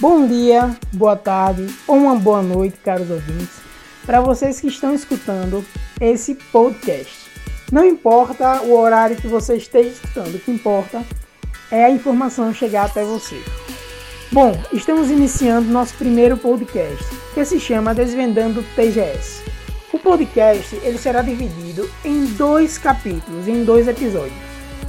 Bom dia, boa tarde ou uma boa noite, caros ouvintes, para vocês que estão escutando esse podcast. Não importa o horário que você esteja escutando, o que importa é a informação chegar até você. Bom, estamos iniciando nosso primeiro podcast, que se chama Desvendando TGS. O podcast ele será dividido em dois capítulos, em dois episódios.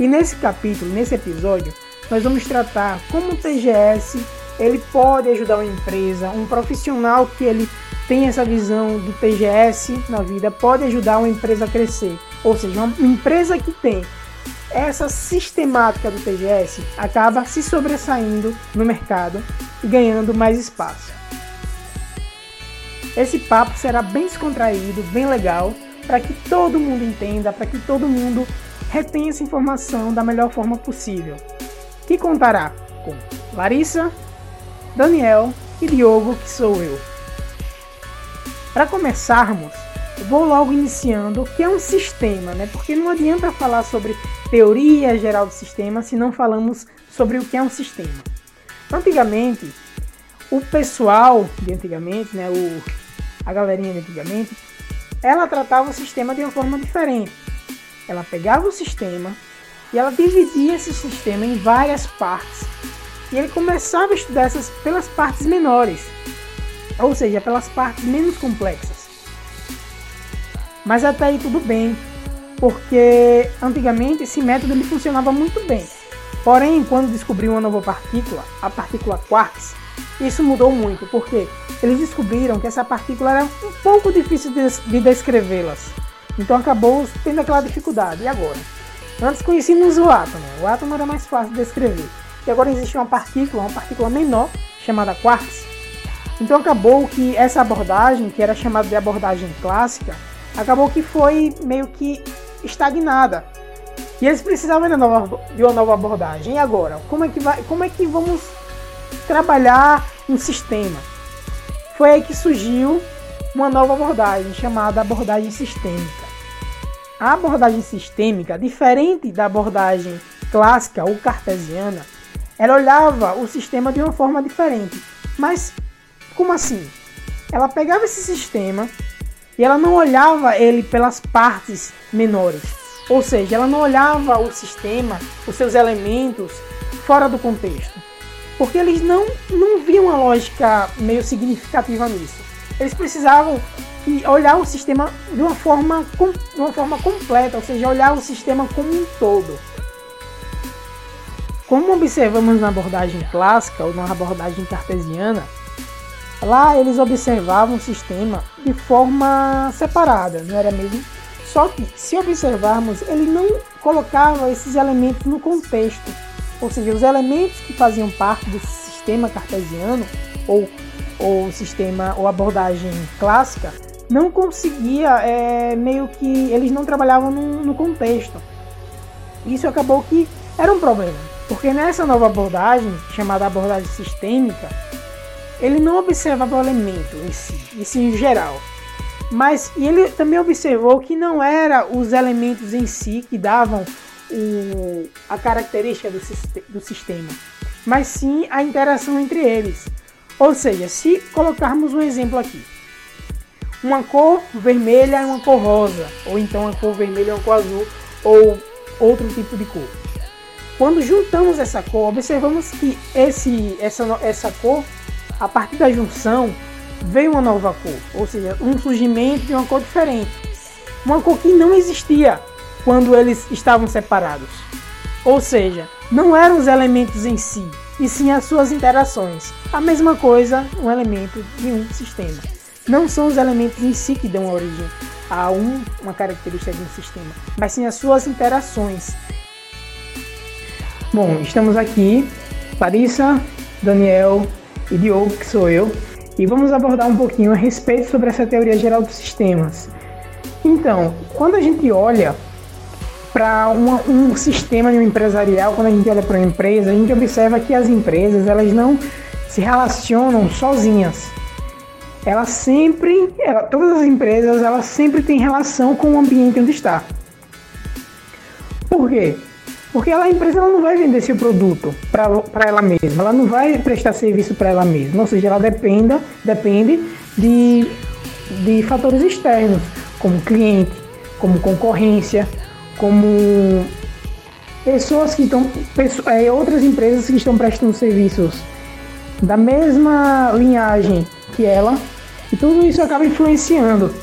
E nesse capítulo, nesse episódio, nós vamos tratar como o TGS ele pode ajudar uma empresa, um profissional que ele tem essa visão do TGS na vida pode ajudar uma empresa a crescer. Ou seja, uma empresa que tem essa sistemática do TGS acaba se sobressaindo no mercado e ganhando mais espaço. Esse papo será bem descontraído, bem legal, para que todo mundo entenda, para que todo mundo retenha essa informação da melhor forma possível. Que contará com Larissa, Daniel e Diogo, que sou eu. Para começarmos, vou logo iniciando o que é um sistema, né? Porque não adianta falar sobre teoria geral do sistema se não falamos sobre o que é um sistema. Antigamente, o pessoal de antigamente, né, o, a galerinha de antigamente, ela tratava o sistema de uma forma diferente. Ela pegava o sistema e ela dividia esse sistema em várias partes e ele começava a estudar essas pelas partes menores, ou seja, pelas partes menos complexas. Mas até aí tudo bem, porque antigamente esse método ele funcionava muito bem. Porém, quando descobriu uma nova partícula, a partícula quarks, isso mudou muito, porque eles descobriram que essa partícula era um pouco difícil de descrevê-las. Então acabou tendo aquela dificuldade. E agora? Antes conhecíamos o átomo. O átomo era mais fácil de descrever. E agora existe uma partícula, uma partícula menor, chamada quarks. Então acabou que essa abordagem, que era chamada de abordagem clássica, acabou que foi meio que estagnada. E eles precisavam de uma nova, de uma nova abordagem. E agora? Como é, que vai, como é que vamos trabalhar um sistema? Foi aí que surgiu uma nova abordagem chamada abordagem sistêmica. A abordagem sistêmica, diferente da abordagem clássica ou cartesiana, ela olhava o sistema de uma forma diferente. Mas como assim? Ela pegava esse sistema e ela não olhava ele pelas partes menores. Ou seja, ela não olhava o sistema, os seus elementos fora do contexto. Porque eles não, não viam uma lógica meio significativa nisso. Eles precisavam olhar o sistema de uma forma, de uma forma completa, ou seja, olhar o sistema como um todo. Como observamos na abordagem clássica ou na abordagem cartesiana, lá eles observavam o sistema de forma separada, não era mesmo? Só que, se observarmos, ele não colocava esses elementos no contexto, ou seja, os elementos que faziam parte do sistema cartesiano ou ou sistema ou abordagem clássica não conseguia é, meio que eles não trabalhavam no, no contexto. Isso acabou que era um problema. Porque nessa nova abordagem, chamada abordagem sistêmica, ele não observava o elemento em si, e sim em geral. Mas ele também observou que não era os elementos em si que davam o, a característica do, do sistema, mas sim a interação entre eles. Ou seja, se colocarmos um exemplo aqui, uma cor vermelha e uma cor rosa, ou então uma cor vermelha e uma cor azul, ou outro tipo de cor. Quando juntamos essa cor, observamos que esse, essa, essa cor, a partir da junção, veio uma nova cor, ou seja, um surgimento de uma cor diferente. Uma cor que não existia quando eles estavam separados. Ou seja, não eram os elementos em si, e sim as suas interações. A mesma coisa, um elemento de um sistema. Não são os elementos em si que dão origem a um, uma característica de um sistema, mas sim as suas interações Bom, estamos aqui, Larissa, Daniel e Diogo, que sou eu, e vamos abordar um pouquinho a respeito sobre essa teoria geral dos sistemas. Então, quando a gente olha para um sistema de um empresarial, quando a gente olha para uma empresa, a gente observa que as empresas elas não se relacionam sozinhas. Elas sempre, ela, todas as empresas, elas sempre têm relação com o ambiente onde está. Por quê? Porque ela, a empresa ela não vai vender seu produto para ela mesma, ela não vai prestar serviço para ela mesma, ou seja, ela dependa, depende de, de fatores externos, como cliente, como concorrência, como pessoas que estão, é, outras empresas que estão prestando serviços da mesma linhagem que ela, e tudo isso acaba influenciando.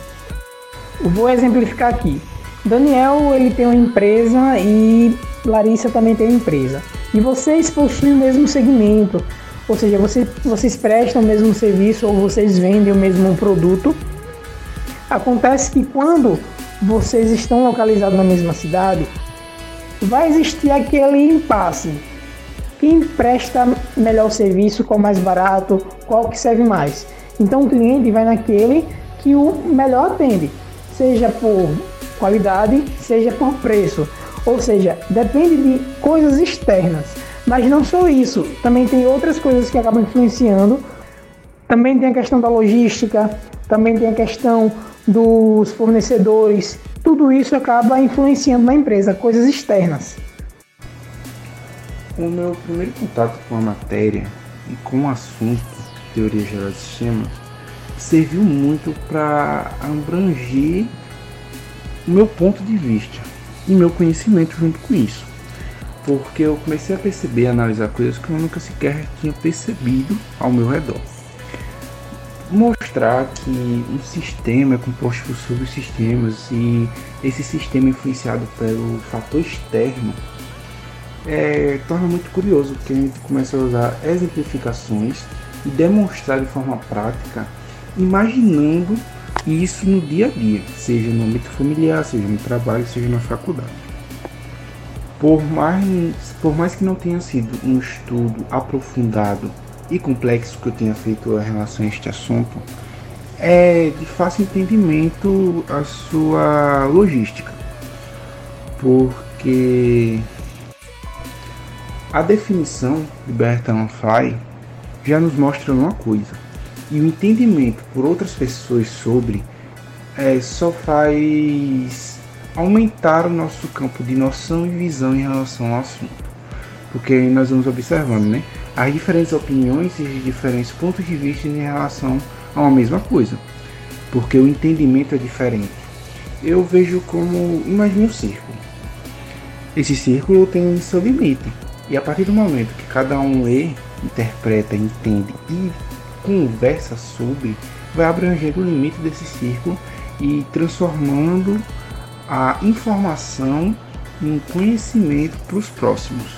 Vou exemplificar aqui. Daniel ele tem uma empresa e Larissa também tem empresa. E vocês possuem o mesmo segmento, ou seja, você, vocês prestam o mesmo serviço ou vocês vendem o mesmo produto. Acontece que quando vocês estão localizados na mesma cidade, vai existir aquele impasse. Quem presta melhor serviço, qual mais barato, qual que serve mais. Então o cliente vai naquele que o melhor atende, seja por qualidade, seja por preço. Ou seja, depende de coisas externas. Mas não só isso, também tem outras coisas que acabam influenciando. Também tem a questão da logística, também tem a questão dos fornecedores. Tudo isso acaba influenciando na empresa, coisas externas. O meu primeiro contato com a matéria e com o assunto teoria geral de sistemas serviu muito para abranger o meu ponto de vista e meu conhecimento junto com isso. Porque eu comecei a perceber, a analisar coisas que eu nunca sequer tinha percebido ao meu redor. Mostrar que um sistema é composto por subsistemas e esse sistema influenciado pelo fator externo é, torna muito curioso, porque a gente começa a usar exemplificações e demonstrar de forma prática, imaginando isso no dia a dia, seja no âmbito familiar, seja no trabalho, seja na faculdade. Por mais, por mais que não tenha sido um estudo aprofundado e complexo que eu tenha feito em relação a este assunto, é de fácil entendimento a sua logística, porque a definição de Bertrand Fly já nos mostra uma coisa. E o entendimento por outras pessoas sobre é, só faz aumentar o nosso campo de noção e visão em relação ao assunto. Porque nós vamos observando né, as diferentes opiniões e os diferentes pontos de vista em relação a uma mesma coisa. Porque o entendimento é diferente. Eu vejo como. Imagine um círculo. Esse círculo tem seu limite. E a partir do momento que cada um lê interpreta, entende e conversa sobre, vai abrangendo o limite desse círculo e transformando a informação em conhecimento para os próximos.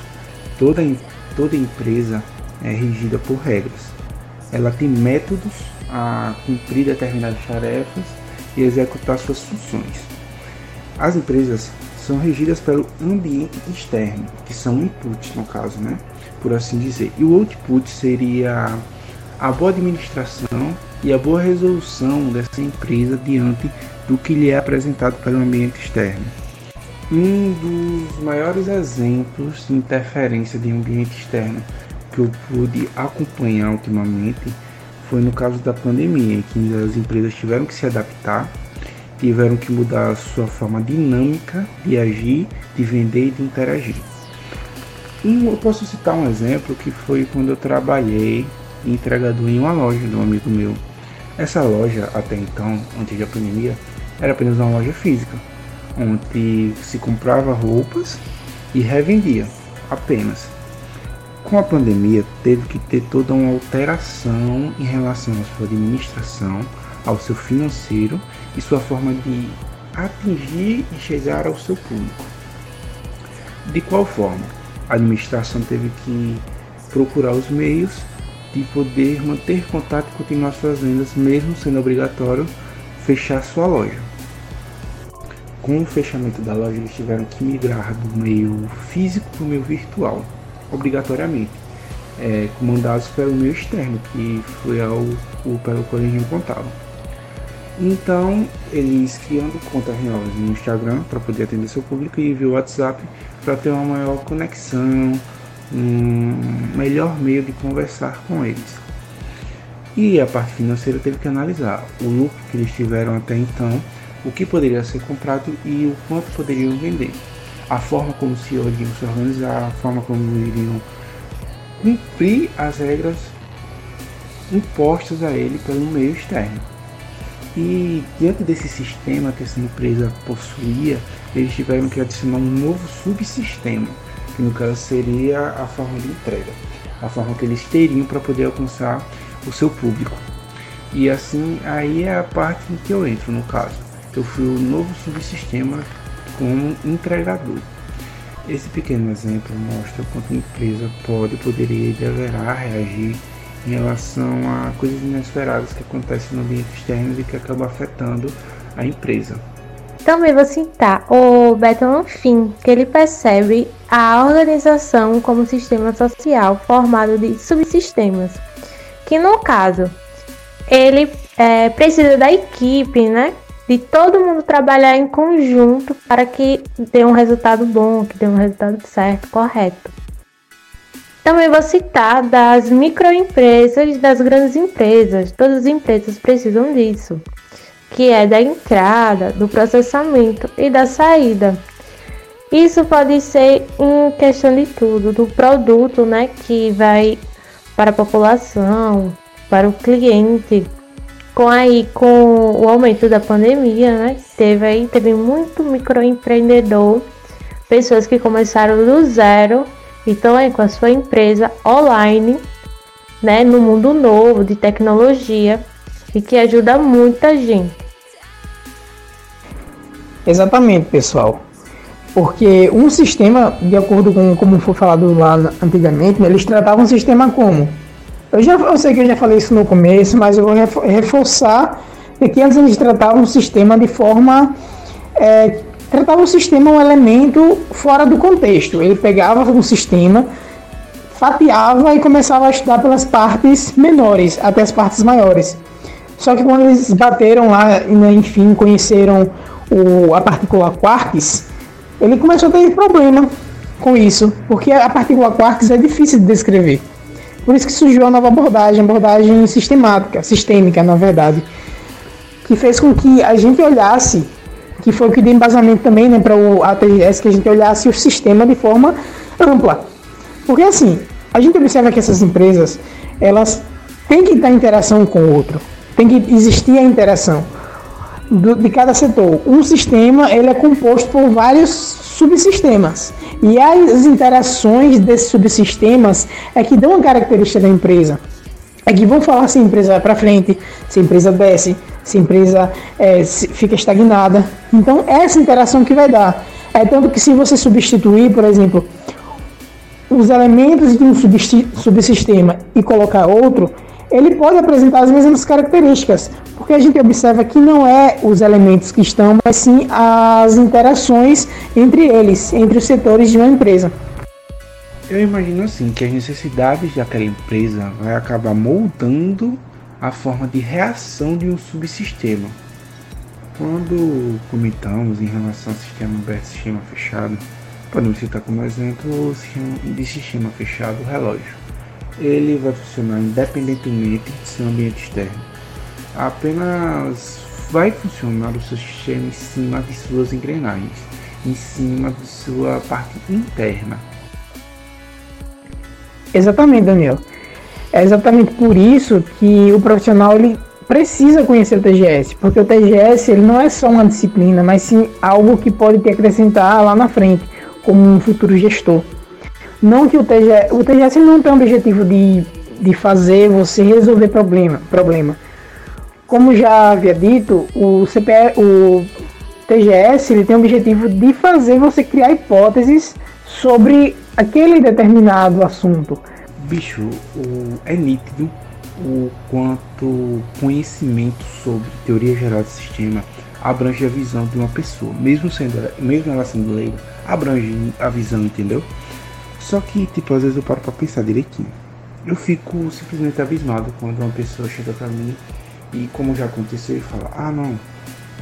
Toda, toda empresa é regida por regras. Ela tem métodos a cumprir determinadas tarefas e executar suas funções. As empresas são regidas pelo ambiente externo, que são inputs no caso, né? por assim dizer. E o output seria a boa administração e a boa resolução dessa empresa diante do que lhe é apresentado pelo ambiente externo. Um dos maiores exemplos de interferência de ambiente externo que eu pude acompanhar ultimamente foi no caso da pandemia, em que as empresas tiveram que se adaptar, tiveram que mudar a sua forma dinâmica de agir, de vender e de interagir. Eu posso citar um exemplo que foi quando eu trabalhei entregador em uma loja de um amigo meu. Essa loja, até então, antes da pandemia, era apenas uma loja física, onde se comprava roupas e revendia apenas. Com a pandemia, teve que ter toda uma alteração em relação à sua administração, ao seu financeiro e sua forma de atingir e chegar ao seu público. De qual forma? a administração teve que procurar os meios de poder manter contato e continuar suas vendas, mesmo sendo obrigatório fechar sua loja. Com o fechamento da loja, eles tiveram que migrar do meio físico para o meio virtual, obrigatoriamente, é, comandados pelo meio externo, que foi ao, o, pelo qual eles. Então, eles criando contas novas no Instagram para poder atender seu público e via WhatsApp para ter uma maior conexão, um melhor meio de conversar com eles. E a parte financeira teve que analisar o lucro que eles tiveram até então, o que poderia ser comprado e o quanto poderiam vender. a forma como se iriam se organizar, a forma como iriam cumprir as regras impostas a ele pelo meio externo. E diante desse sistema que essa empresa possuía, eles tiveram que adicionar um novo subsistema, que no caso seria a forma de entrega, a forma que eles teriam para poder alcançar o seu público. E assim, aí é a parte em que eu entro no caso. Eu fui o novo subsistema como entregador. Esse pequeno exemplo mostra quanto a empresa pode, poderia e deverá reagir em relação a coisas inesperadas que acontecem no ambiente externo e que acabam afetando a empresa. Também vou citar o Beton Finn, que ele percebe a organização como sistema social formado de subsistemas, que no caso ele é, precisa da equipe, né? De todo mundo trabalhar em conjunto para que dê um resultado bom, que dê um resultado certo, correto. Também vou citar das microempresas e das grandes empresas. Todas as empresas precisam disso, que é da entrada, do processamento e da saída. Isso pode ser em questão de tudo, do produto, né, que vai para a população, para o cliente. Com aí com o aumento da pandemia, né, teve aí teve muito microempreendedor, pessoas que começaram do zero então é com a sua empresa online, né, no mundo novo de tecnologia e que ajuda muita gente. Exatamente, pessoal. Porque um sistema, de acordo com como foi falado lá antigamente, né, eles tratavam um sistema como? Eu já eu sei que eu já falei isso no começo, mas eu vou reforçar que antes eles tratavam um sistema de forma é, tratava o sistema um elemento fora do contexto. Ele pegava um sistema, fatiava e começava a estudar pelas partes menores até as partes maiores. Só que quando eles bateram lá, né, enfim, conheceram o, a partícula quarks, ele começou a ter problema com isso, porque a partícula quarks é difícil de descrever. Por isso que surgiu a nova abordagem, abordagem sistemática, sistêmica, na verdade, que fez com que a gente olhasse que foi o que deu embasamento também né, para o ATGS, que a gente olhasse o sistema de forma ampla. Porque assim, a gente observa que essas empresas, elas têm que em interação com o outro, tem que existir a interação de cada setor. Um sistema ele é composto por vários subsistemas. E as interações desses subsistemas é que dão a característica da empresa. É que vão falar se a empresa vai para frente, se a empresa desce, se a empresa é, se fica estagnada. Então, essa interação que vai dar. É tanto que se você substituir, por exemplo, os elementos de um subsistema e colocar outro, ele pode apresentar as mesmas características, porque a gente observa que não é os elementos que estão, mas sim as interações entre eles, entre os setores de uma empresa. Eu imagino assim que as necessidades daquela empresa vai acabar moldando a forma de reação de um subsistema. Quando comentamos em relação ao sistema aberto sistema fechado, podemos citar como exemplo o sistema de sistema fechado relógio. Ele vai funcionar independentemente de seu ambiente externo. Apenas vai funcionar o seu sistema em cima de suas engrenagens, em cima de sua parte interna. Exatamente, Daniel. É exatamente por isso que o profissional ele precisa conhecer o TGS, porque o TGS ele não é só uma disciplina, mas sim algo que pode te acrescentar lá na frente, como um futuro gestor. Não que o TGS, o TGS não tem o objetivo de, de fazer você resolver problema, problema. Como já havia dito, o CPE, o TGS ele tem o objetivo de fazer você criar hipóteses sobre aquele determinado assunto bicho, o, é nítido o quanto conhecimento sobre teoria geral do sistema abrange a visão de uma pessoa, mesmo sendo mesmo ela sendo leiga, abrange a visão, entendeu? Só que, tipo, às vezes eu paro pra pensar direitinho. Eu fico simplesmente abismado quando uma pessoa chega pra mim e, como já aconteceu, e fala: Ah, não,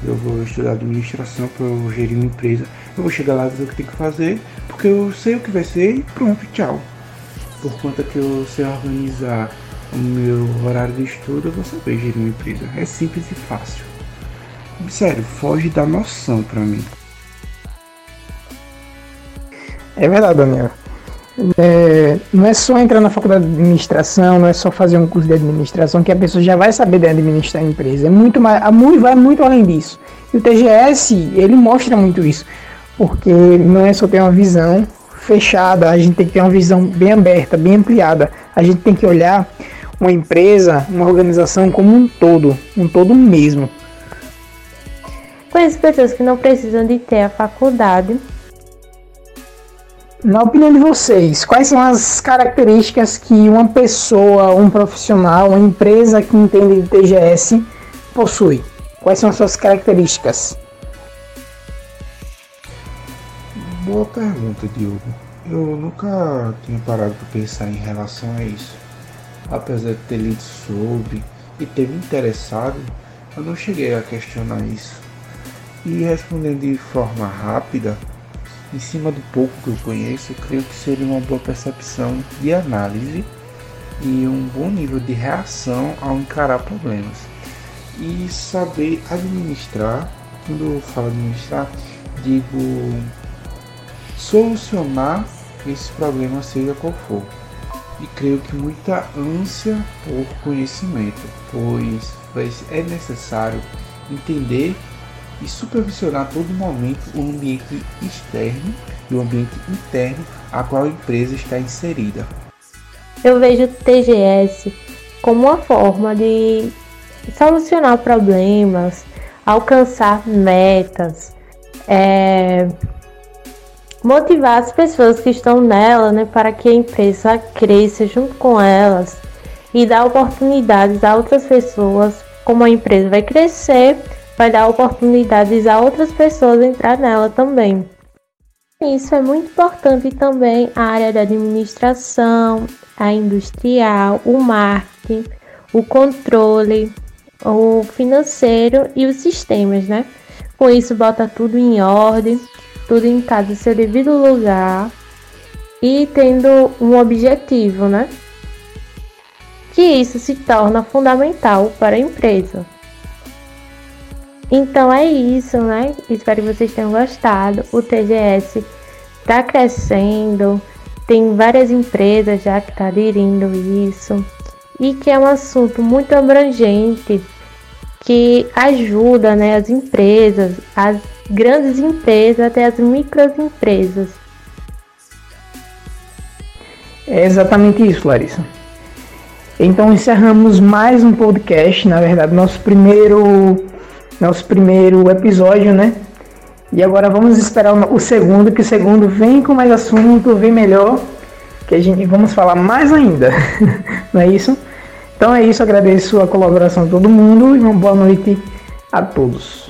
eu vou estudar administração para eu gerir uma empresa. Eu vou chegar lá e dizer o que tem que fazer, porque eu sei o que vai ser e pronto, tchau por conta que eu sei organizar o meu horário de estudo, eu vou saber gerir uma empresa. É simples e fácil. Sério, foge da noção para mim. É verdade, Daniel. É, não é só entrar na faculdade de administração, não é só fazer um curso de administração que a pessoa já vai saber de administrar a empresa. É muito mais, vai muito além disso. E o TGS, ele mostra muito isso, porque não é só ter uma visão fechada, a gente tem que ter uma visão bem aberta, bem ampliada. A gente tem que olhar uma empresa, uma organização como um todo, um todo mesmo. Conheço pessoas que não precisam de ter a faculdade na opinião de vocês, quais são as características que uma pessoa, um profissional, uma empresa que entende de TGS possui? Quais são as suas características? Boa pergunta, Diogo. Eu nunca tinha parado para pensar em relação a isso. Apesar de ter lido sobre e ter me interessado, eu não cheguei a questionar isso. E respondendo de forma rápida, em cima do pouco que eu conheço, creio que seria uma boa percepção de análise e um bom nível de reação ao encarar problemas. E saber administrar, quando eu falo administrar, digo solucionar esse problema, seja qual for. E creio que muita ânsia por conhecimento, pois é necessário entender e supervisionar todo momento o ambiente externo e o ambiente interno a qual a empresa está inserida. Eu vejo o TGS como uma forma de solucionar problemas, alcançar metas, é, motivar as pessoas que estão nela né, para que a empresa cresça junto com elas e dar oportunidades a outras pessoas, como a empresa vai crescer vai dar oportunidades a outras pessoas entrar nela também. Isso é muito importante também a área da administração, a industrial, o marketing, o controle, o financeiro e os sistemas, né? Com isso bota tudo em ordem, tudo em cada seu devido lugar e tendo um objetivo, né? Que isso se torna fundamental para a empresa. Então é isso, né? Espero que vocês tenham gostado. O TGS está crescendo, tem várias empresas já que estão tá aderindo isso e que é um assunto muito abrangente que ajuda né, as empresas, as grandes empresas até as microempresas. É exatamente isso, Larissa. Então encerramos mais um podcast, na verdade, nosso primeiro nosso primeiro episódio, né? E agora vamos esperar o segundo, que o segundo vem com mais assunto, vem melhor, que a gente vamos falar mais ainda. Não é isso? Então é isso, agradeço a colaboração de todo mundo e uma boa noite a todos.